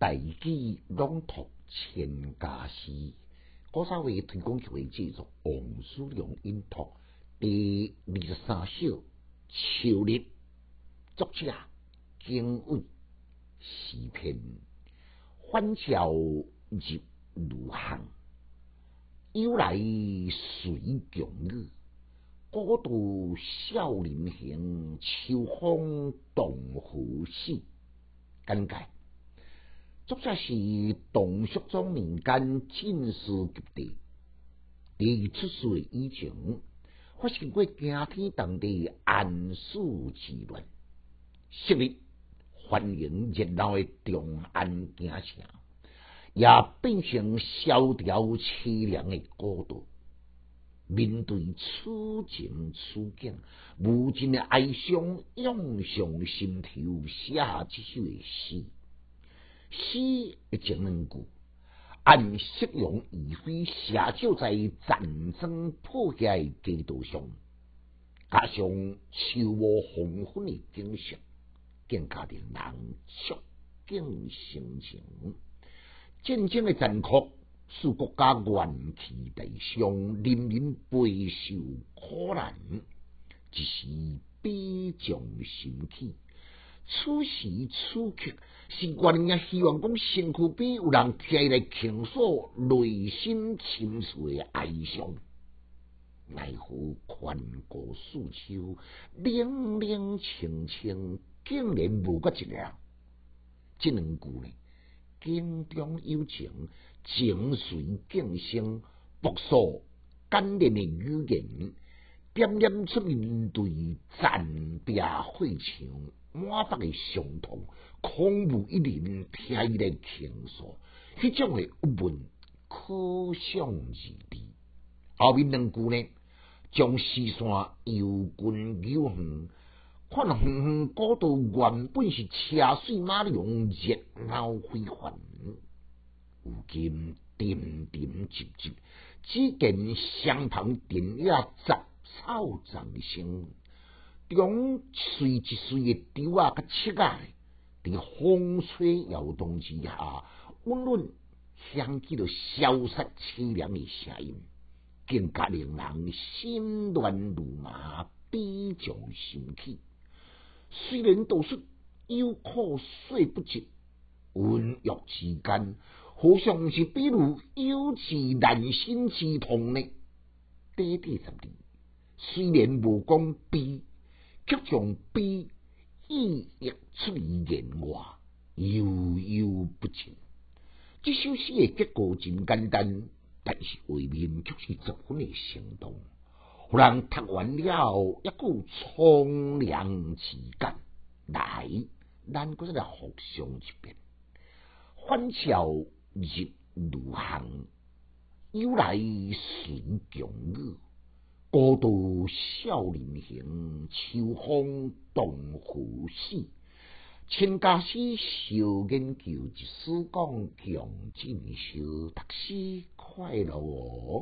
大举朗读千家诗，古早话推广协会制作王叔良音读第二十三首秋日，作者景伟诗篇，欢笑入如巷，由来随强雨，古道少年行，秋风动胡死，简介。作者是唐肃宗年间进士及第，伫出世以前发生过惊天动地安史之乱，昔日欢迎热闹的长安京城，也变成萧条凄凉的孤独。面对此情此景，无尽的哀伤涌上心头，写下这首诗。诗一两句，按夕阳余晖写照在战争破坏街道上，加上秋末黄昏的景象，更加令人触景生情。战争的残酷使国家元气大伤，人民备受苦难，一时悲壮心起。此时此刻，是原也希望讲身躯边有人起来倾诉内心深处的哀伤。奈何宽过四秋，冷冷清清，竟然无个一个。这两句呢，景中有情，情随景生，朴素简练的语言，点点出面对战别会场。满腹的伤痛，空无一人听伊来倾诉，迄种的郁闷可想而知。后面两句呢，将视线由近由远，看远远古道原本是车水马龙、热闹非凡，如今点点滴滴，只见相旁电影杂草丛生。中随一随的丢啊，甲切啊，伫风吹摇动之下，温润响起了萧瑟凄凉的声音，更加令人心乱如麻，悲从心起。虽然都是有苦说不尽，温玉之间，好像是比如有其难心之痛呢。短短十字，虽然无讲悲。却将悲意溢出言外，悠悠不尽。这首诗的结构真简单，但是画面却是十分的生动，互人读完了一股苍凉之感。来，咱搁再来复诵一遍：欢笑入如行，由来随强雨。孤独少年行，秋风动胡死。亲家诗小研究，一书讲强进修，读书快乐哦。